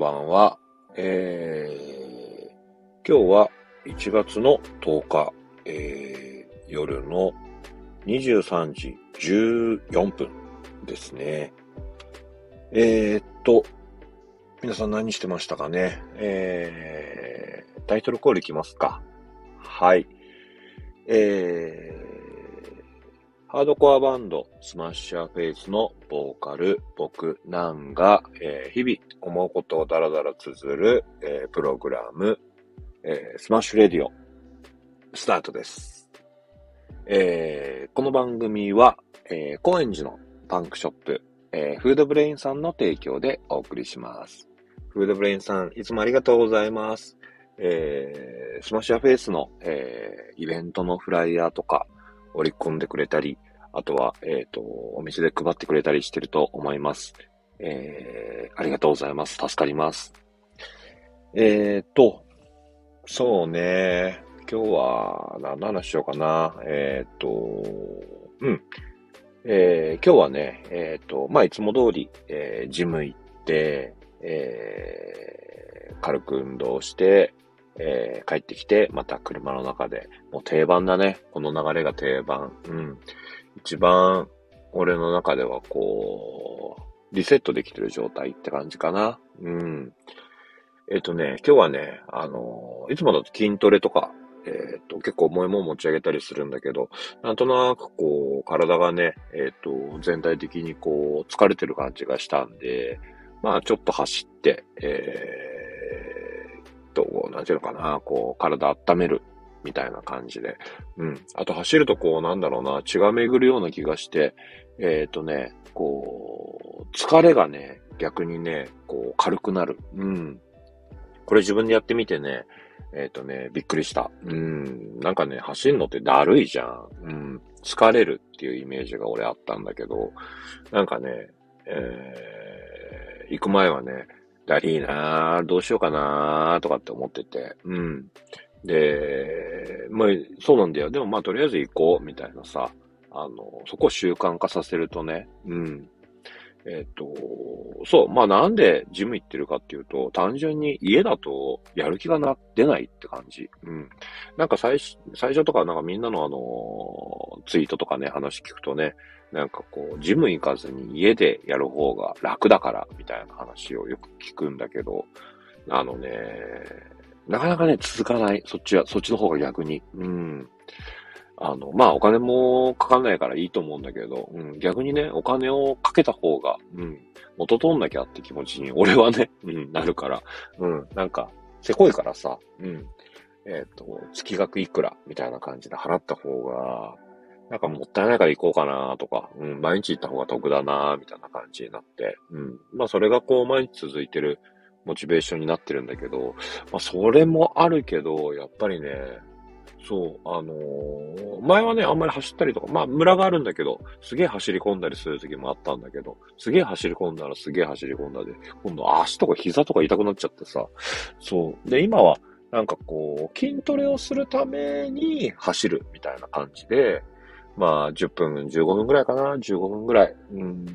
ばんは。えー、今日は1月の10日、えー、夜の23時14分ですね。えー、っと、皆さん何してましたかね？えー、タイトルコールいきますか。はい。え、ハードコアバンド、 SMASH YOUR FACE のボーカル、僕、なんが、えー、日々思うことをダラダラ綴る、えー、プログラム、えー、 Smash Radio、スタートです。えー、この番組は、えー、高円寺のパンクショップ、えー、フードブレインさんの提供でお送りします。フードブレインさん、いつもありがとうございます。えー、 Smash Your Face の、えー、イベントのフライヤーとか折り込んでくれたり、あとは、えっ、ー、と、お店で配ってくれたりしてると思います。えー、ありがとうございます。助かります。えっ、と、そうね。今日は、何の話しようかな。えっ、と、うん。えー、今日はね、えっ、と、まあ、いつも通り、えー、ジム行って、えー、軽く運動して、えー、帰ってきて、また車の中で、もう定番だね。この流れが定番。うん。一番、俺の中ではこう、リセットできてる状態って感じかな。うん。えっ、ー、とね、今日はね、あのいつもだと筋トレとか、えっ、と、結構重いもん持ち上げたりするんだけど、なんとなくこう、体がね、えっ、と、全体的にこう、疲れてる感じがしたんで、まあ、ちょっと走って、えー、と、なんていうのかな、こう、体温める、みたいな感じで。うん。あと走るとこう、なんだろうな、血が巡るような気がして、えっ、ー、とね、こう、疲れがね、逆にね、こう、軽くなる。うん。これ自分でやってみてね、えっ、ー、とね、びっくりした。うん。なんかね、走るのってだるいじゃん。うん。疲れるっていうイメージが俺あったんだけど、なんかね、えー行く前はね、だりーな、どうしようかなとかって思ってて、うん。で、まあ、そうなんだよ。でもまあ、とりあえず行こう、みたいなさ、あの、そこを習慣化させるとね、うん。えっ、と、そう、まあなんでジム行ってるかっていうと、単純に家だとやる気がな、出ないって感じ。うん。なんか最初、最初とかなんかみんなのあの、ツイートとかね、話聞くとね、なんかこう、ジム行かずに家でやる方が楽だから、みたいな話をよく聞くんだけど、あのね、なかなかね、続かない。そっちは、そっちの方が逆に。うん。あの、まあ、お金もかかんないからいいと思うんだけど、うん、逆にね、お金をかけた方が、うん、元取んなきゃって気持ちに、俺はね、うん、なるから、うん、なんか、せこいからさ、うん、えっ、ー、と、月額いくらみたいな感じで払った方が、なんかもったいないから行こうかなとか、うん、毎日行った方が得だなみたいな感じになって、うん。まあそれがこう毎日続いてるモチベーションになってるんだけど、まあそれもあるけど、やっぱりね、そう、あのー、前はね、あんまり走ったりとか、まあ、ムラがあるんだけど、すげえ走り込んだりする時もあったんだけど、すげえ走り込んだらすげえ走り込んだで、今度足とか膝とか痛くなっちゃってさ、そう。で、今は、なんかこう、筋トレをするために走るみたいな感じで、まあ、10分、15分ぐらいかな ?15 分ぐらい。うん。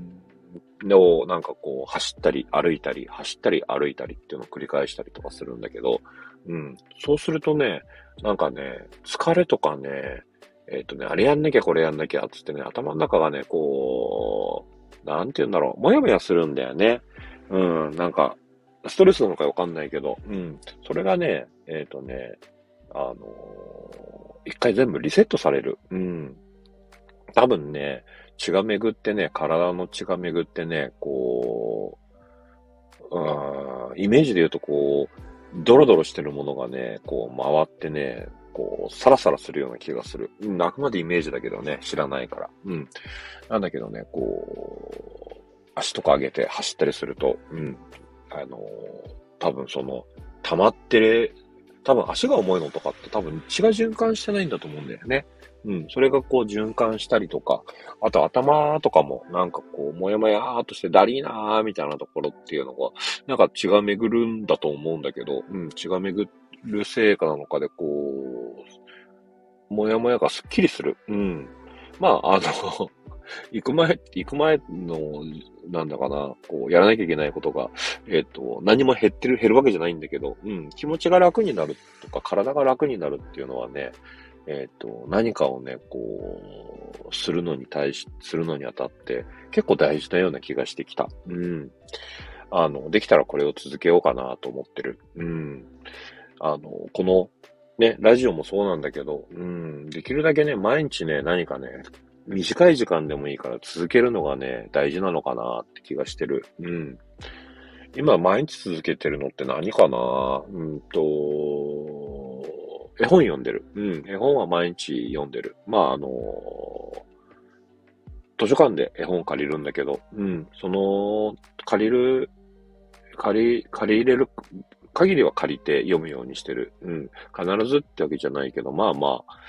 を、なんかこう、走ったり、歩いたり、走ったり、歩いたりっていうのを繰り返したりとかするんだけど、うん。そうするとね、なんかね、疲れとかね、えっ、ー、とね、あれやんなきゃこれやんなきゃ、つってね、頭の中がね、こう、なんて言うんだろう、もやもやするんだよね。うん、なんか、ストレスなのかわかんないけど、うん。それがね、えっ、ー、とね、あのー、一回全部リセットされる。うん。多分ね、血が巡ってね、体の血が巡ってね、こう、うん、イメージで言うとこう、ドロドロしてるものがね、こう回ってね、こう、サラサラするような気がする。うん、あくまでイメージだけどね、知らないから。うん。なんだけどね、こう、足とか上げて走ったりすると、うん。あの多分その、溜まってる、多分足が重いのとかって多分血が循環してないんだと思うんだよね。うん、それがこう循環したりとか、あと頭とかもなんかこう、もやもやーっとしてダリーなーみたいなところっていうのが、なんか血が巡るんだと思うんだけど、うん、血が巡る成果なのかでこう、もやもやがスッキリする。うん。まあ、あの 行く前、行く前の、なんだかな、こう、やらなきゃいけないことが、えっ、ー、と、何も減ってる、減るわけじゃないんだけど、うん、気持ちが楽になるとか、体が楽になるっていうのはね、えっ、ー、と、何かをね、こう、するのに対し、するのにあたって、結構大事なような気がしてきた。うん。あの、できたらこれを続けようかなと思ってる。うん。あの、この、ね、ラジオもそうなんだけど、うん、できるだけね、毎日ね、何かね、短い時間でもいいから続けるのがね、大事なのかなって気がしてる。うん。今毎日続けてるのって何かな？うんと、絵本読んでる。うん。絵本は毎日読んでる。まあ、あの図書館で絵本借りるんだけど、うん。その、借りる、借り、借り入れる限りは借りて読むようにしてる。うん。必ずってわけじゃないけど、まあまあ、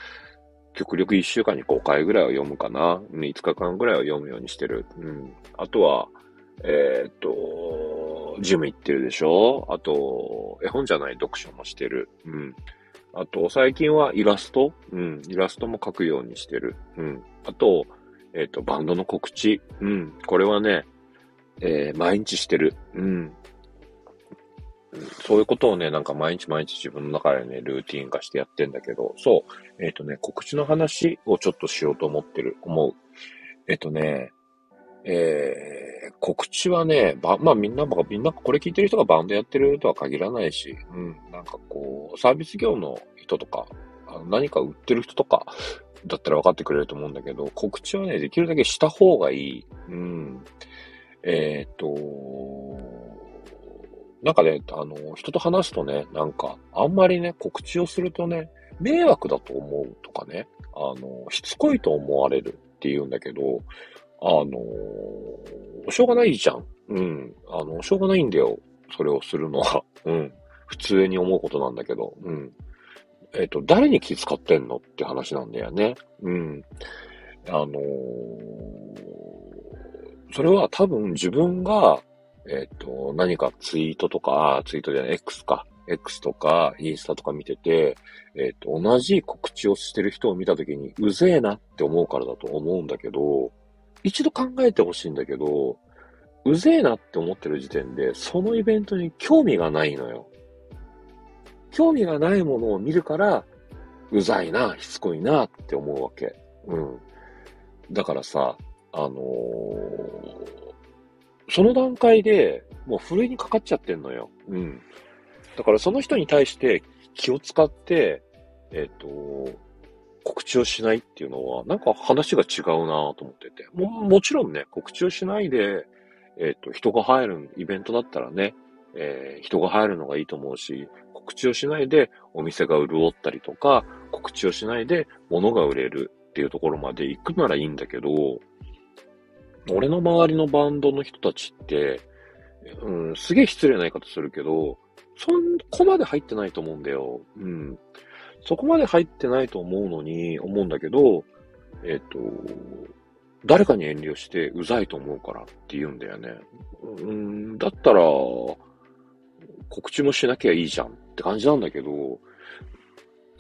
極力1週間に5回ぐらいは読むかな。5日間ぐらいは読むようにしてる。うん。あとは、えー、っと、ジム行ってるでしょ？あと、絵本じゃない読書もしてる。うん。あと、最近はイラスト？うん。イラストも描くようにしてる。うん。あと、えっ、と、バンドの告知？うん。これはね、えー、毎日してる。うん。そういうことをね、なんか毎日毎日自分の中でね、ルーティン化してやってんだけど、そう、えっ、ー、とね、告知の話をちょっとしようと思ってる、思う。えっ、とね、えー、告知はね、ば、まあみんなも、みんなこれ聞いてる人がバンドやってるとは限らないし、うん、なんかこう、サービス業の人とか、あの何か売ってる人とか、だったら分かってくれると思うんだけど、告知はね、できるだけした方がいい。うん。えっ、と、なんかね、あの、人と話すとね、なんか、あんまりね、告知をするとね、迷惑だと思うとかね、あの、しつこいと思われるって言うんだけど、あの、しょうがないじゃん。うん。あの、しょうがないんだよ。それをするのは。うん。普通に思うことなんだけど。うん。えっ、ー、と、誰に気遣ってんのって話なんだよね。うん。あのー、それは多分自分がえっ、と、何かツイートとか、ツイートじゃない、X か。X とか、インスタとか見てて、えっ、ー、と、同じ告知をしてる人を見たときに、うぜえなって思うからだと思うんだけど、一度考えてほしいんだけど、うぜえなって思ってる時点で、そのイベントに興味がないのよ。興味がないものを見るから、うざいな、しつこいなって思うわけ。うん。だからさ、あのーその段階でもうふるいにかかっちゃってんのよ。うん。だからその人に対して気を使って、えっ、ー、と、告知をしないっていうのは、なんか話が違うなと思ってて。も、もちろんね、告知をしないで、えっ、ー、と、人が入るイベントだったらね、えー、人が入るのがいいと思うし、告知をしないでお店が潤ったりとか、告知をしないで物が売れるっていうところまで行くならいいんだけど、俺の周りのバンドの人たちって、うん、すげえ失礼な言い方するけど、そんこまで入ってないと思うんだよ。うん。そこまで入ってないと思うのに、思うんだけど、えっ、ー、と、誰かに遠慮してうざいと思うからって言うんだよね。うん、だったら、告知もしなきゃいいじゃんって感じなんだけど、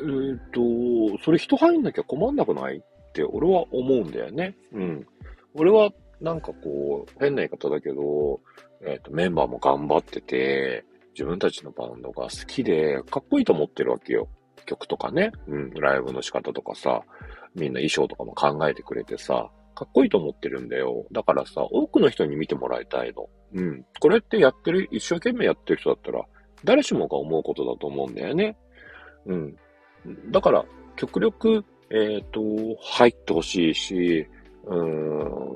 えっ、ー、と、それ人入んなきゃ困んなくないって俺は思うんだよね。うん。俺はなんかこう、変な言い方だけど、えっ、ー、と、メンバーも頑張ってて、自分たちのバンドが好きで、かっこいいと思ってるわけよ。曲とかね。うん、ライブの仕方とかさ、みんな衣装とかも考えてくれてさ、かっこいいと思ってるんだよ。だからさ、多くの人に見てもらいたいの。うん。これってやってる、一生懸命やってる人だったら、誰しもが思うことだと思うんだよね。うん。だから、極力、えっ、ー、と、入ってほしいし、う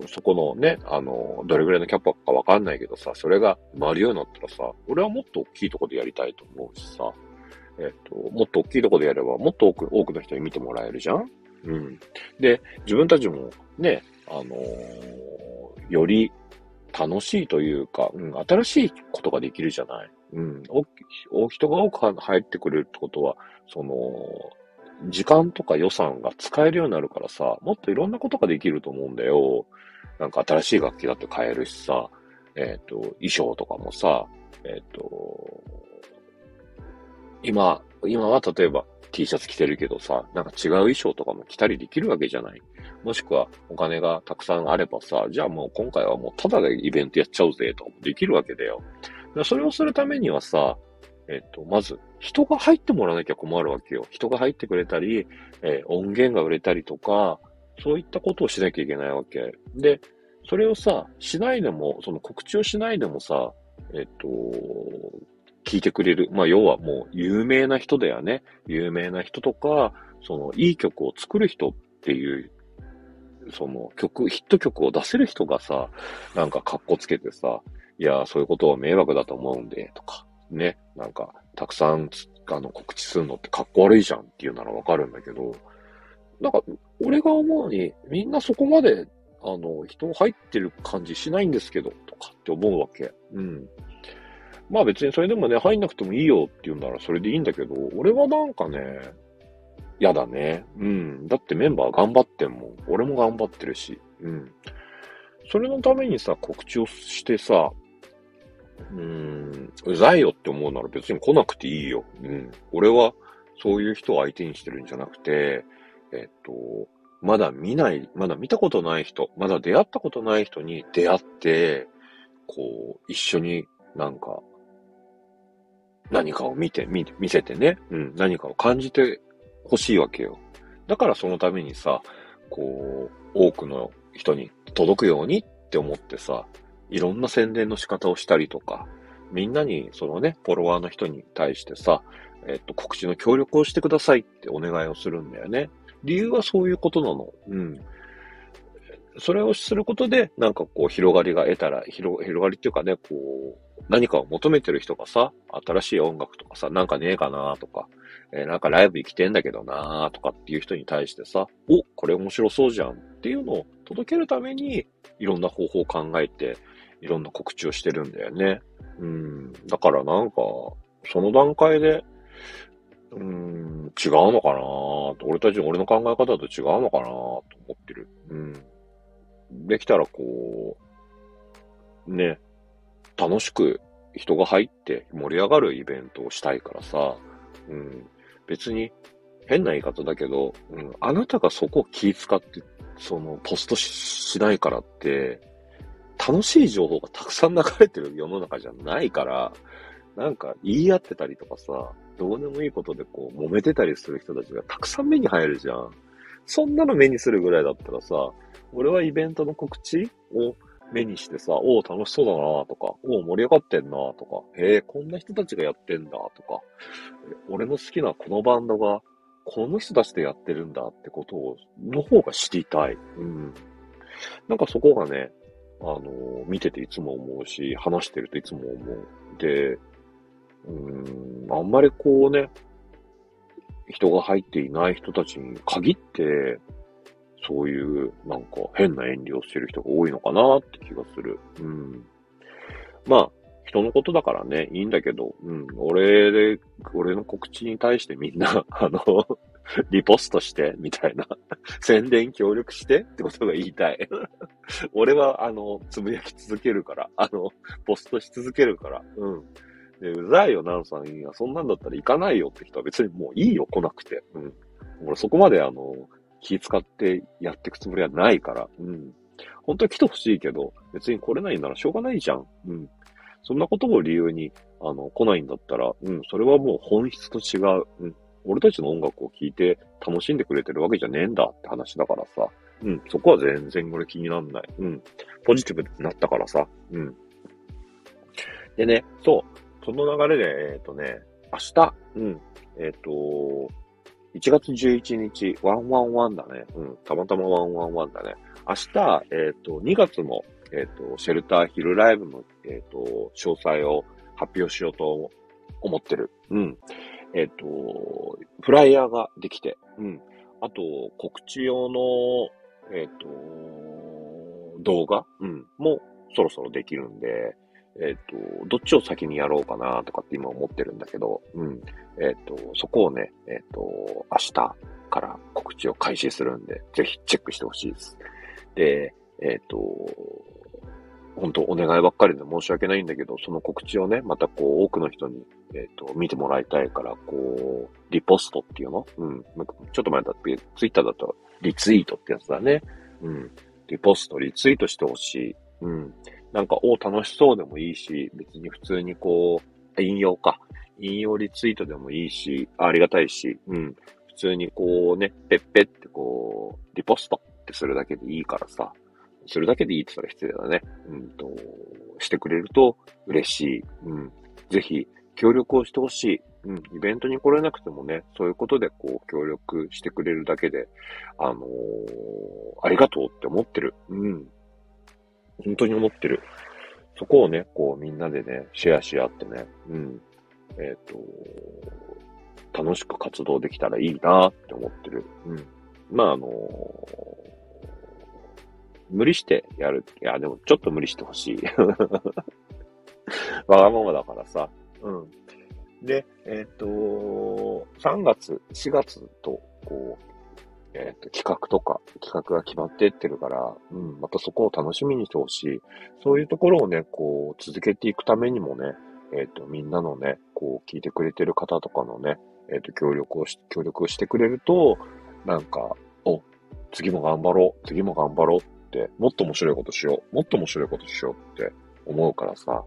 ん、そこのね、あの、どれぐらいのキャパかわかんないけどさ、それが回るようになったらさ、俺はもっと大きいとこでやりたいと思うしさ、えっ、と、もっと大きいとこでやれば、もっと多く、多くの人に見てもらえるじゃん？うん。で、自分たちもね、あのー、より楽しいというか、うん、新しいことができるじゃない？うん。お、人が多く入ってくれるってことは、その、時間とか予算が使えるようになるからさ、もっといろんなことができると思うんだよ。なんか新しい楽器だって買えるしさ、えっ、ー、と、衣装とかもさ、えっ、ー、と、今、今は例えば、T シャツ着てるけどさ、なんか違う衣装とかも着たりできるわけじゃない。もしくはお金がたくさんあればさ、じゃあもう今回はもうただでイベントやっちゃおうぜとできるわけだよ。それをするためにはさ、えっと、まず、人が入ってもらわなきゃ困るわけよ。人が入ってくれたり、えー、音源が売れたりとか、そういったことをしなきゃいけないわけ。で、それをさ、しないでも、その告知をしないでもさ、えっと、聞いてくれる。まあ、要はもう有名な人だよね。有名な人とか、その、いい曲を作る人っていう、その曲、ヒット曲を出せる人がさ、なんか格好つけてさ、いや、そういうことは迷惑だと思うんで、とか、ね、なんか、たくさん、あの、告知するのって格好悪いじゃんっていうならわかるんだけど、なんか、俺が思うに、みんなそこまで、あの、人入ってる感じしないんですけど、とかって思うわけ。うん。まあ別にそれでもね、入んなくてもいいよって言うならそれでいいんだけど、俺はなんかね、嫌だね。うん。だってメンバー頑張ってんもん。俺も頑張ってるし。うん。それのためにさ、告知をしてさ、うーん、うざいよって思うなら別に来なくていいよ。うん。俺はそういう人を相手にしてるんじゃなくて、えっと、まだ見ない、まだ見たことない人、まだ出会ったことない人に出会って、こう、一緒になんか、何かを見て、見見せてね、うん、何かを感じてほしいわけよ。だからそのためにさ、こう、多くの人に届くようにって思ってさ、いろんな宣伝の仕方をしたりとか、みんなに、そのね、フォロワーの人に対してさ、えっと、告知の協力をしてくださいってお願いをするんだよね。理由はそういうことなの。うん。それをすることで、なんかこう、広がりが得たら、広、広がりっていうかね、こう、何かを求めてる人がさ、新しい音楽とかさ、なんかねえかなとか、えー、なんかライブ行きてんだけどなとかっていう人に対してさ、お、これ面白そうじゃんっていうのを届けるために、いろんな方法を考えて、いろんな告知をしてるんだよね。うん。だからなんか、その段階で、うん、違うのかな俺たち、俺の考え方と違うのかなと思ってる。うん。できたらこう、ね、楽しく人が入って盛り上がるイベントをしたいからさ、うん。別に変な言い方だけど、うん、あなたがそこを気使って、その、ポストしないからって、楽しい情報がたくさん流れてる世の中じゃないから、なんか言い合ってたりとかさ、どうでもいいことでこう揉めてたりする人たちがたくさん目に入るじゃん。そんなの目にするぐらいだったらさ、俺はイベントの告知を目にしてさ、おお、楽しそうだなとか、おお、盛り上がってんなとか、へえ、こんな人たちがやってんだとか、俺の好きなこのバンドが、この人たちでやってるんだってことを、の方が知りたい。うん。なんかそこがね、あの、見てていつも思うし、話してるといつも思う。で、うーん、あんまりこうね、人が入っていない人たちに限って、そういう、なんか変な遠慮をしてる人が多いのかなって気がする。うん。まあ、人のことだからね、いいんだけど、うん、俺で、俺の告知に対してみんな、あの、リポストして、みたいな。宣伝協力してってことが言いたい。俺は、あの、つぶやき続けるから、あの、ポストし続けるから、うん。で、うざいよ、ナンさん。いや、そんなんだったら行かないよって人は別にもういいよ、来なくて。うん。俺そこまであの、気使ってやっていくつもりはないから。うん。本当は来てほしいけど、別に来れないならしょうがないじゃん。うん。そんなことを理由に、あの、来ないんだったら、うん、それはもう本質と違う。うん。俺たちの音楽を聴いて楽しんでくれてるわけじゃねえんだって話だからさ。うん、そこは全然俺気になんない。うん。ポジティブになったからさ。うん。でね、そう。その流れで、えっ、ー、とね、明日、うん。えっ、ー、と、1月11日、111だね。うん。たまたま111だね。明日、えっ、ー、と、2月の、えっ、と、シェルターヒルライブの、えっ、と、詳細を発表しようと思ってる。うん。えっ、と、フライヤーができて、うん。あと、告知用の、えっ、と、動画、うん、もそろそろできるんで、えっ、と、どっちを先にやろうかなとかって今思ってるんだけど、うん。えっ、と、そこをね、えっ、と、明日から告知を開始するんで、ぜひチェックしてほしいです。で、えっ、と、本当お願いばっかりで申し訳ないんだけど、その告知をね、またこう、多くの人に、えっ、と、見てもらいたいから、こう、リポストっていうの？うん。ちょっと前だって、ツイッターだと、リツイートってやつだね。うん。リポスト、リツイートしてほしい。うん。なんか、お、楽しそうでもいいし、別に普通にこう、引用か。引用リツイートでもいいし、ありがたいし、うん。普通にこうね、ペッペってこう、リポストってするだけでいいからさ。するだけでいいって言ったら失礼だね。うんと、してくれると嬉しい。うん。ぜひ、協力をしてほしい。うん。イベントに来れなくてもね、そういうことでこう、協力してくれるだけで、あのー、ありがとうって思ってる。うん。本当に思ってる。そこをね、こう、みんなでね、シェアし合ってね、うん。えっ、ー、と、楽しく活動できたらいいなって思ってる。うん。まあ、あのー無理してやる。いや、でもちょっと無理してほしい。わがままだからさ。うん。で、えっ、ー、と、3月、4月と、こう、えっ、ー、と、企画とか、企画が決まってってるから、うん、またそこを楽しみにしてほしい。そういうところをね、こう、続けていくためにもね、えっ、ー、と、みんなのね、こう、聞いてくれてる方とかのね、えっ、と、協力をし、協力をしてくれると、なんか、お、次も頑張ろう、次も頑張ろうって、もっと面白いことしよう、もっと面白いことしようって思うからさ、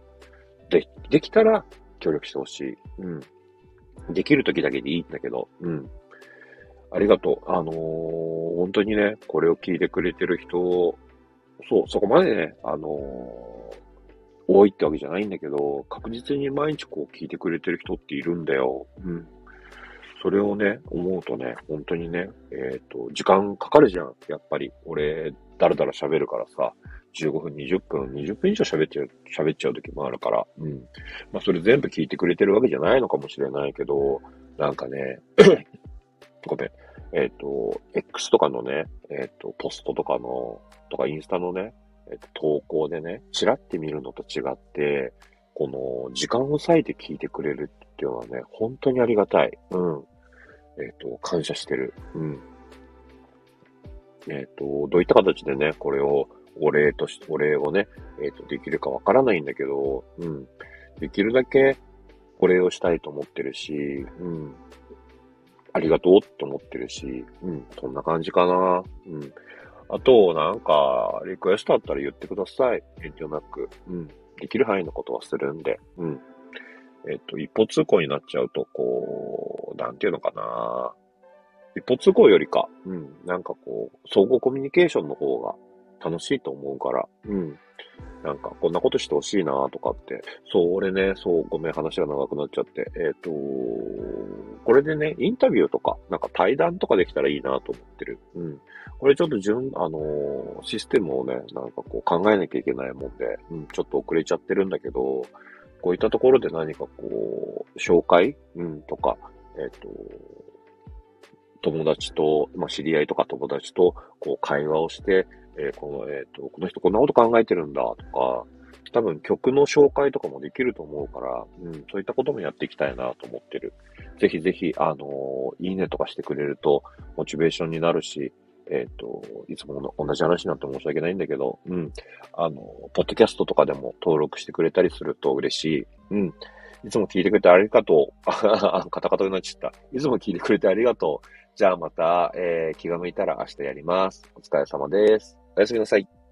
で、できたら協力してほしい。うん。できる時だけでいいんだけど、うん。ありがとう。あのー、本当にね、これを聞いてくれてる人、そう、そこまでね、あのー、多いってわけじゃないんだけど、確実に毎日こう聞いてくれてる人っているんだよ。うん。それをね、思うとね、本当にね、えっ、ー、と、時間かかるじゃん。やっぱり。俺、だらだら喋るからさ、15分、20分、20分以上喋っちゃう、喋っちゃう時もあるから、うん。まあ、それ全部聞いてくれてるわけじゃないのかもしれないけど、なんかね、ごめん。えっ、ー、と、X とかのね、えっ、ー、と、ポストとかの、とかインスタのね、えっ、ー、と、投稿でね、チラって見るのと違って、この、時間を割いて聞いてくれるっていうのはね、本当にありがたい。うん。えっ、と、感謝してる。うん。えっ、と、どういった形でね、これを、お礼として、お礼をね、えっ、と、できるかわからないんだけど、うん。できるだけ、お礼をしたいと思ってるし、うん。ありがとうって思ってるし、うん。そんな感じかな。うん。あと、なんか、リクエストあったら言ってください。遠慮なく。うん。できる範囲のことはするんで。うん。えっ、と、一方通行になっちゃうと、こう、なんていうのかな。一方通行よりか、うん、なんかこう、相互コミュニケーションの方が楽しいと思うから、うん。なんか、こんなことしてほしいなとかって。そう、俺ね、そう、ごめん、話が長くなっちゃって。えっ、ー、と、これでね、インタビューとか、なんか対談とかできたらいいなと思ってる。うん。これちょっと順、あのー、システムをね、なんかこう考えなきゃいけないもんで、うん、ちょっと遅れちゃってるんだけど、こういったところで何かこう、紹介？うん、とか、えっ、ー、と、友達と、まあ、知り合いとか友達と、こう、会話をして、えー、この、えっ、ー、と、この人こんなこと考えてるんだ、とか、多分曲の紹介とかもできると思うから、うん、そういったこともやっていきたいなと思ってる。ぜひぜひ、あのー、いいねとかしてくれると、モチベーションになるし、えっ、ー、と、いつもの同じ話になって申し訳ないんだけど、うん。あの、ポッドキャストとかでも登録してくれたりすると嬉しい。うん。いつも聞いてくれてありがとう。あ カタカタになっちゃった。いつも聞いてくれてありがとう。じゃあまた、えー、気が向いたら明日やります。お疲れ様です。おやすみなさい。